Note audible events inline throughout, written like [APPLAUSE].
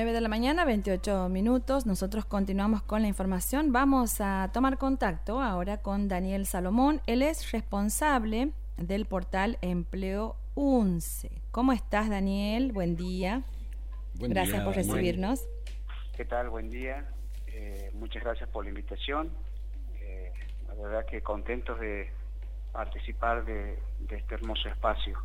9 de la mañana, 28 minutos. Nosotros continuamos con la información. Vamos a tomar contacto ahora con Daniel Salomón. Él es responsable del portal Empleo UNCE. ¿Cómo estás, Daniel? Buen día. gracias por recibirnos. ¿Qué tal? Buen día. Eh, muchas gracias por la invitación. Eh, la verdad que contentos de participar de este hermoso espacio.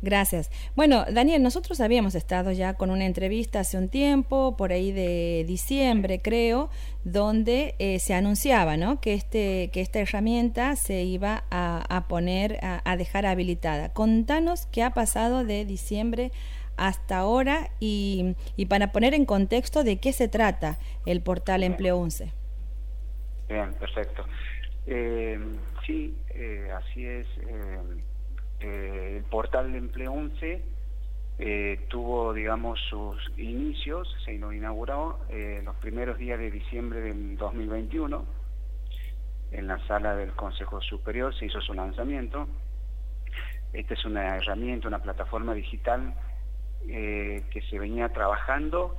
Gracias. Bueno, Daniel, nosotros habíamos estado ya con una entrevista hace un tiempo, por ahí de diciembre creo, donde eh, se anunciaba ¿no? que, este, que esta herramienta se iba a, poner, a, dejar habilitada. Contanos qué ha pasado de diciembre hasta ahora y, y para poner en contexto de qué se trata el portal Empleo 11. Bien, perfecto. Eh, sí, eh, así es eh, portal de Empleo 11 eh, tuvo, digamos, sus inicios, se inauguró eh, los primeros días de diciembre del 2021 en la sala del Consejo Superior, se hizo su lanzamiento. Esta es una herramienta, una plataforma digital que se venía trabajando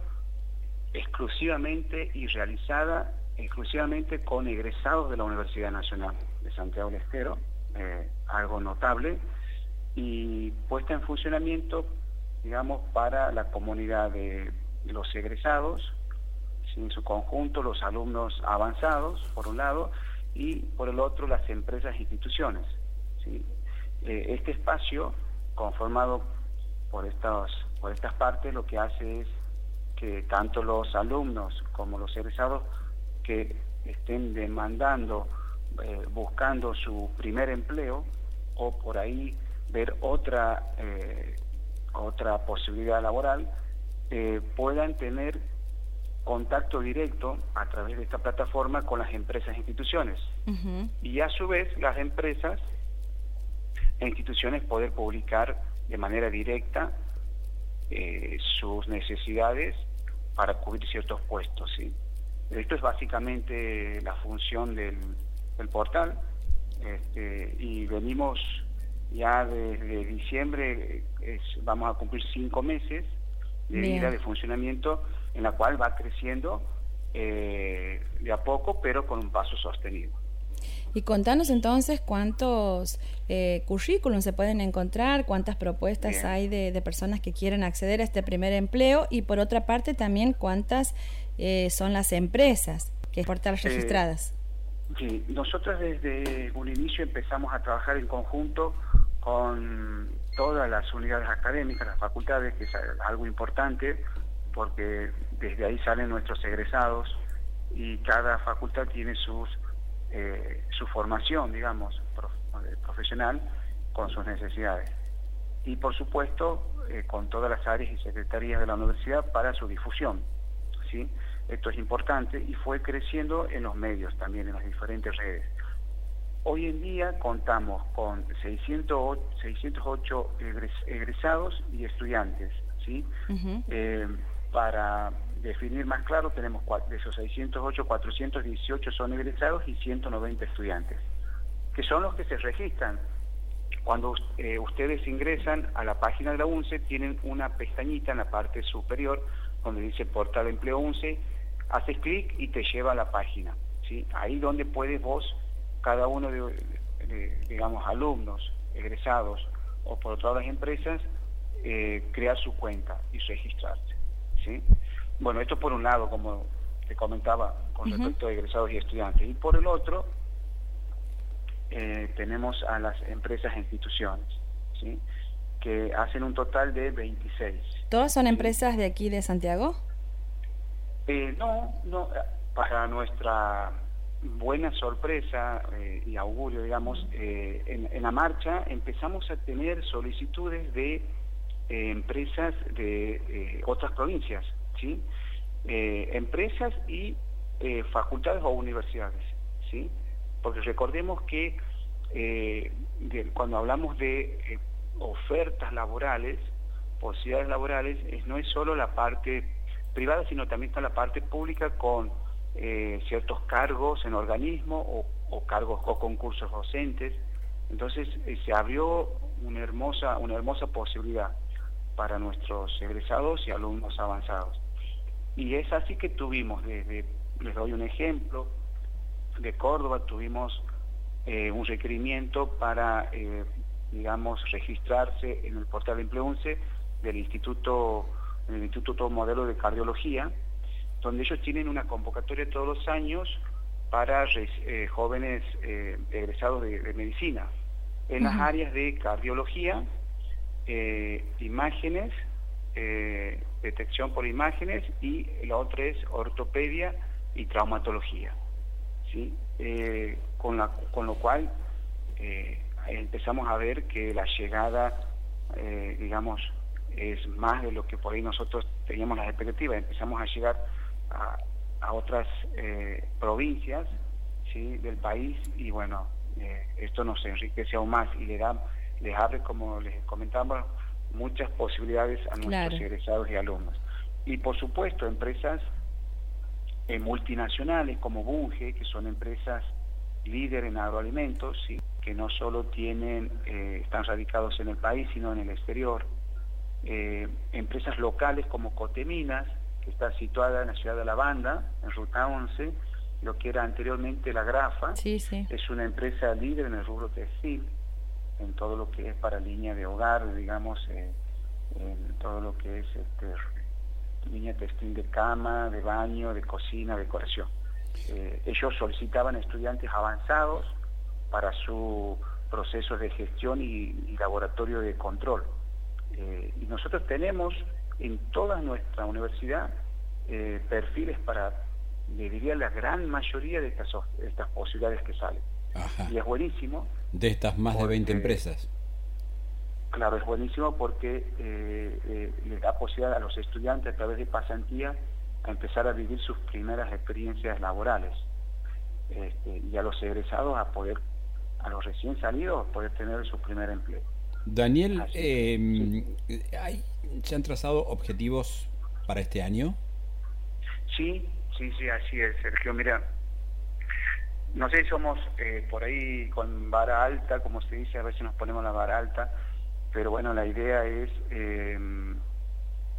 exclusivamente y realizada exclusivamente con egresados de la Universidad Nacional de Santiago del Estero, algo notable, y puesta en funcionamiento, digamos, para la comunidad de los egresados, en su conjunto los alumnos avanzados, por un lado, y por el otro las empresas e instituciones. Eh, este espacio, conformado por estas, por estas partes, lo que hace es que tanto los alumnos como los egresados que estén demandando, eh, buscando su primer empleo, o por ahí ver otra, eh, otra posibilidad laboral, eh, puedan tener contacto directo a través de esta plataforma con las empresas e instituciones. Y a su vez las empresas e instituciones poder publicar de manera directa eh, sus necesidades para cubrir ciertos puestos. ¿sí? Esto es básicamente la función del, del portal este, y venimos ya desde diciembre vamos a cumplir cinco meses de vida de funcionamiento en la cual va creciendo eh, de a poco, pero con un paso sostenido. Y contanos entonces cuántos eh, currículums se pueden encontrar, cuántas propuestas hay de, personas que quieren acceder a este primer empleo y por otra parte también cuántas eh, son las empresas que portan registradas. Sí, nosotros desde un inicio empezamos a trabajar en conjunto con todas las unidades académicas, las facultades, que es algo importante, porque desde ahí salen nuestros egresados y cada facultad tiene sus eh, su formación, digamos, eh, profesional con sus necesidades. Y por supuesto, eh, con todas las áreas y secretarías de la universidad para su difusión. ¿sí? Esto es importante y fue creciendo en los medios también, en las diferentes redes. Hoy en día contamos con 608, 608 egresados y estudiantes, ¿sí? Eh, para definir más claro, tenemos de esos 608, 418 son egresados y 190 estudiantes, que son los que se registran. Cuando eh, ustedes ingresan a la página de la UNCE, tienen una pestañita en la parte superior donde dice Portal Empleo UNCE, haces clic y te lleva a la página. ¿sí? Ahí donde puedes vos cada uno de, digamos, alumnos, egresados o por otras empresas, eh, crear su cuenta y registrarse. ¿sí? Bueno, esto por un lado, como te comentaba, con respecto a egresados y estudiantes. Y por el otro, eh, tenemos a las empresas e instituciones, ¿sí? que hacen un total de 26. ¿Todas son empresas de aquí de Santiago? Eh, no, no, para nuestra buena sorpresa eh, y augurio, digamos, eh, en, la marcha empezamos a tener solicitudes de eh, empresas de otras provincias, ¿sí? empresas y facultades o universidades, ¿sí? Porque recordemos que cuando hablamos de ofertas laborales, posibilidades laborales, no es solo la parte privada, sino también está la parte pública con eh, ciertos cargos en organismo o, cargos o concursos docentes. Entonces eh, se abrió una hermosa, una hermosa posibilidad para nuestros egresados y alumnos avanzados. Y es así que tuvimos, desde, les doy un ejemplo, de Córdoba tuvimos eh, un requerimiento para, digamos, registrarse en el portal de Empleo del Instituto, el Instituto Modelo de Cardiología, donde ellos tienen una convocatoria todos los años para eh, jóvenes egresados de, medicina, en las áreas de cardiología, imágenes, detección por imágenes y la otra es ortopedia y traumatología. ¿sí? Eh, con, la, con lo cual eh, empezamos a ver que la llegada, eh, digamos, es más de lo que por ahí nosotros teníamos las expectativas. Empezamos a llegar a, a otras provincias ¿sí? del país y bueno, esto nos enriquece aún más y le da, les abre, como les comentamos, muchas posibilidades a nuestros egresados y alumnos. Y por supuesto, empresas eh, multinacionales como Bunge, que son empresas líder en agroalimentos, que no solo tienen, eh, están radicados en el país, sino en el exterior. Eh, empresas locales como Coteminas, que está situada en la ciudad de Lavanda, en Ruta 11, lo que era anteriormente la Grafa, es una empresa líder en el rubro textil, en todo lo que es para línea de hogar, digamos, en todo lo que es este, línea textil de cama, de baño, de cocina, decoración. Eh, ellos solicitaban estudiantes avanzados para su proceso de gestión y, laboratorio de control. Eh, y nosotros tenemos en toda nuestra universidad eh, perfiles para, le diría, la gran mayoría de estas, estas posibilidades que salen. Y es buenísimo. De estas más de 20 empresas. Claro, es buenísimo porque eh, eh, le da posibilidad a los estudiantes a través de pasantía a empezar a vivir sus primeras experiencias laborales este, y a los egresados a poder, a los recién salidos, a poder tener su primer empleo. Daniel, em, ¿se han trazado objetivos para este año? Sí, sí, sí, así es, Sergio. Mira, no sé si somos eh, por ahí con vara alta, como se dice, a veces nos ponemos la vara alta, pero bueno, la idea es, em,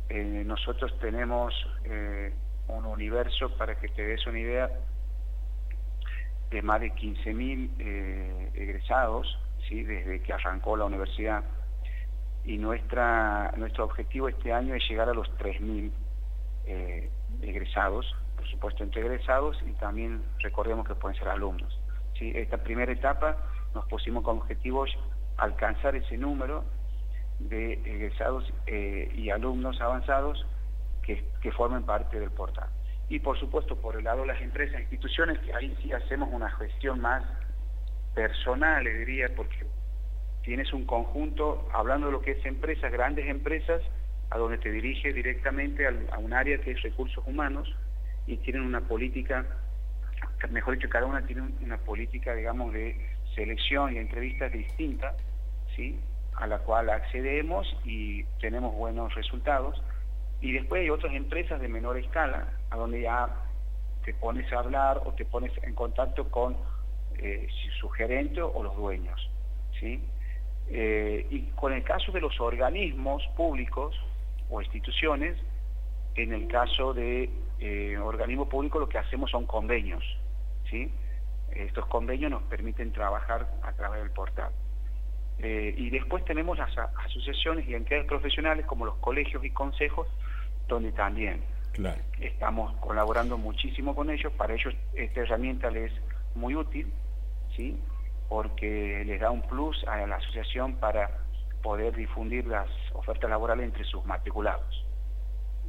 eh, nosotros tenemos eh, un universo, para que te des una idea, de más de 15.000 eh, egresados, ¿sí? desde que arrancó la universidad, y nuestra, nuestro objetivo este año es llegar a los 3.000 egresados, por supuesto entre egresados, y también recordemos que pueden ser alumnos. ¿sí? Esta primera etapa nos pusimos como objetivos alcanzar ese número de egresados eh, y alumnos avanzados que, que, formen parte del portal. Y por supuesto, por el lado de las empresas e instituciones, que ahí sí hacemos una gestión más personal, le diría, porque tienes un conjunto, hablando de lo que es empresas, grandes empresas, a donde te diriges directamente a, un área que es recursos humanos y tienen una política, mejor dicho, cada una tiene una política, digamos, de selección y entrevistas distinta, ¿sí? a la cual accedemos y tenemos buenos resultados. Y después hay otras empresas de menor escala, a donde ya te pones a hablar o te pones en contacto con eh, su gerente o los dueños. ¿sí? Eh, y con el caso de los organismos públicos o instituciones, en el caso de eh, organismos públicos lo que hacemos son convenios. ¿sí? Estos convenios nos permiten trabajar a través del portal. Eh, y después tenemos las asociaciones y entidades profesionales como los colegios y consejos, donde también estamos colaborando muchísimo con ellos. Para ellos esta herramienta les es muy útil, ¿sí? porque les da un plus a la asociación para poder difundir las ofertas laborales entre sus matriculados.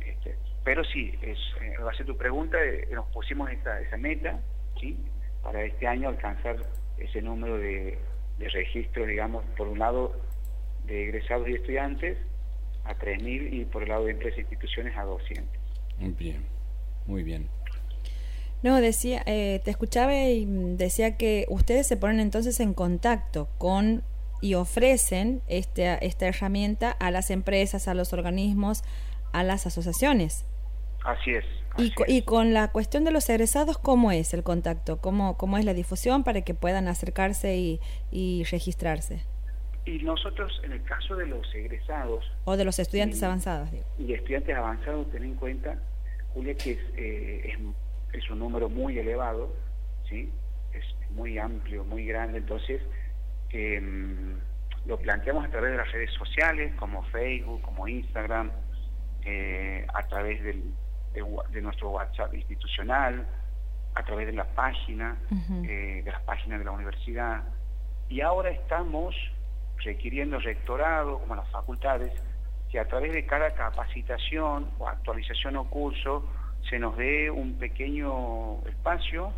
Este, pero sí, es, eh, va a ser tu pregunta, eh, nos pusimos esa, esa meta, ¿sí? para este año alcanzar ese número de de registro, digamos, por un lado de egresados y estudiantes a 3.000 y por el lado de empresas e instituciones a 200. Muy bien, muy bien. No, decía, eh, te escuchaba y decía que ustedes se ponen entonces en contacto con y ofrecen este, esta herramienta a las empresas, a los organismos, a las asociaciones. Así es. y, con la cuestión de los egresados, ¿cómo es el contacto? ¿Cómo, cómo es la difusión para que puedan acercarse y, registrarse? Y nosotros, en el caso de los egresados... O de los estudiantes avanzados. Y estudiantes avanzados, ten en cuenta, Julia, que es, eh, es, un número muy elevado, ¿sí? es muy amplio, muy grande, entonces em, lo planteamos a través de las redes sociales, como Facebook, como Instagram, eh, a través del, de, nuestro WhatsApp institucional, a través de la página, eh, de las páginas de la universidad. Y ahora estamos requiriendo rectorado, como las facultades, que a través de cada capacitación o actualización o curso se nos dé un pequeño espacio,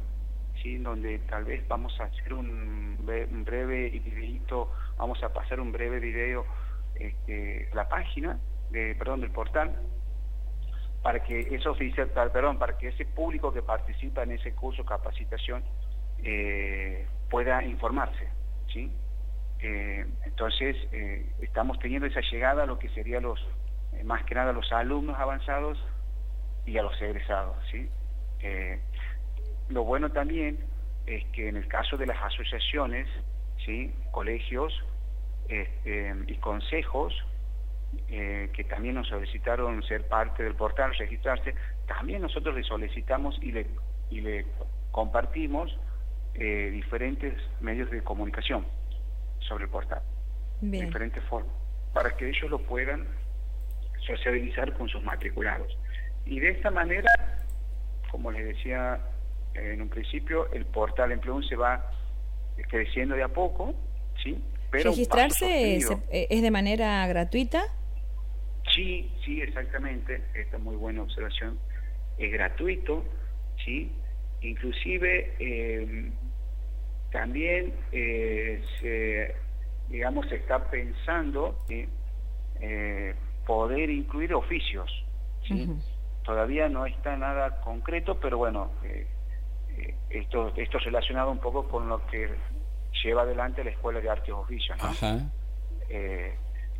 ¿sí? donde tal vez vamos a hacer un, breve videito, vamos a pasar un breve video este, la página, de, perdón, del portal, para que eso oficial, perdón, para que ese público que participa en ese curso capacitación eh, pueda informarse, ¿sí? Eh, entonces, eh, estamos teniendo esa llegada a lo que serían los, eh, más que nada, los alumnos avanzados y a los egresados. ¿sí? lo bueno también es que en el caso de las asociaciones, ¿sí? colegios este, y consejos, que también nos solicitaron ser parte del portal, registrarse, también nosotros le solicitamos y le, y le compartimos diferentes medios de comunicación sobre el portal. De diferentes formas. Para que ellos lo puedan sociabilizar con sus matriculados. Y de esta manera, como les decía en un principio, el portal Empleo se va creciendo de a poco, ¿sí? Pero ¿Registrarse es, es de manera gratuita? Sí, sí, exactamente. Esta es muy buena observación. Es gratuito, ¿sí? Inclusive eh, también eh, se, digamos, se está pensando eh, poder incluir oficios. Todavía no está nada concreto, pero bueno, eh, esto, esto relacionado un poco con lo que lleva adelante la Escuela de Artes Oficios.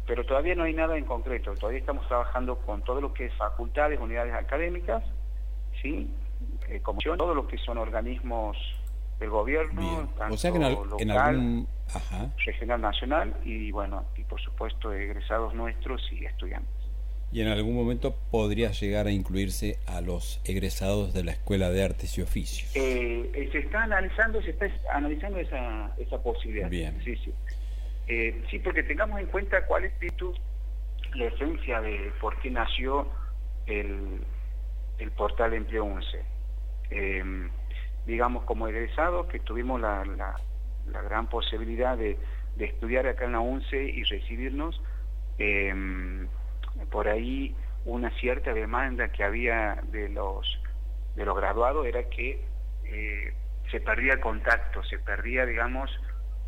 pero todavía no hay nada en concreto. Todavía estamos trabajando con todo lo que es facultades, unidades académicas, ¿sí? como todo lo que son organismos del gobierno, tanto o sea que en, algún regional, nacional y bueno, y por supuesto egresados nuestros y estudiantes. ¿Y en algún momento podría llegar a incluirse a los egresados de la Escuela de Artes y Oficios? Eh, eh, se está analizando, se está analizando esa, esa posibilidad. Bien. Sí, sí. Eh, sí, porque tengamos en cuenta cuál es la esencia de por qué nació el, el portal Empleo 11. Eh, digamos, como egresados, que tuvimos la, la, gran posibilidad de, de, estudiar acá en la UNCE y recibirnos, em, por ahí una cierta demanda que había de los, de los graduados era que eh, se perdía contacto, se perdía, digamos,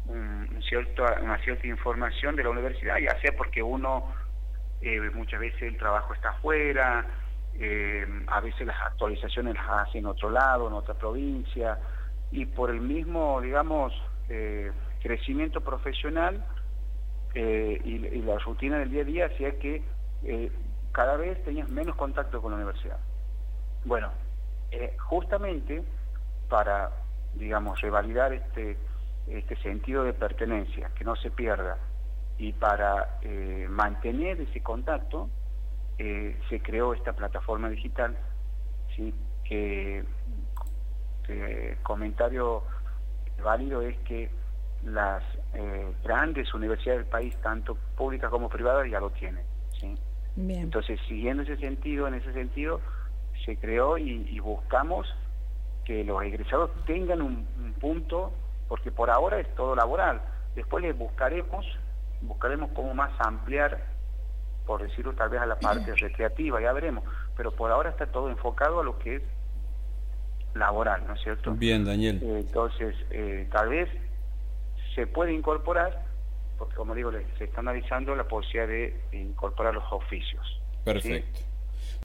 un, cierto, una cierta información de la universidad, ya sea porque uno eh, muchas veces el trabajo está afuera, eh, a veces las actualizaciones las hace en otro lado, en otra provincia, y por el mismo, digamos, crecimiento profesional eh, y, la rutina del día a día hacía que cada vez tenías menos contacto con la universidad. Bueno, justamente para, digamos, revalidar este, este sentido de pertenencia, que no se pierda, y para mantener ese contacto, eh, se creó esta plataforma digital, ¿sí? que comentario válido es que las eh, grandes universidades del país, tanto públicas como privadas, ya lo tienen. Entonces, siguiendo ese sentido, en ese sentido, se creó y, buscamos que los egresados tengan un, un, punto, porque por ahora es todo laboral. Después les buscaremos, buscaremos cómo más ampliar por decirlo tal vez a la parte [CLEARS THROAT] recreativa, ya veremos, pero por ahora está todo enfocado a lo que es laboral, ¿no es cierto? Bien, Daniel. Eh, entonces, eh, tal vez se puede incorporar, porque como digo, se está analizando la posibilidad de incorporar los oficios. Perfecto.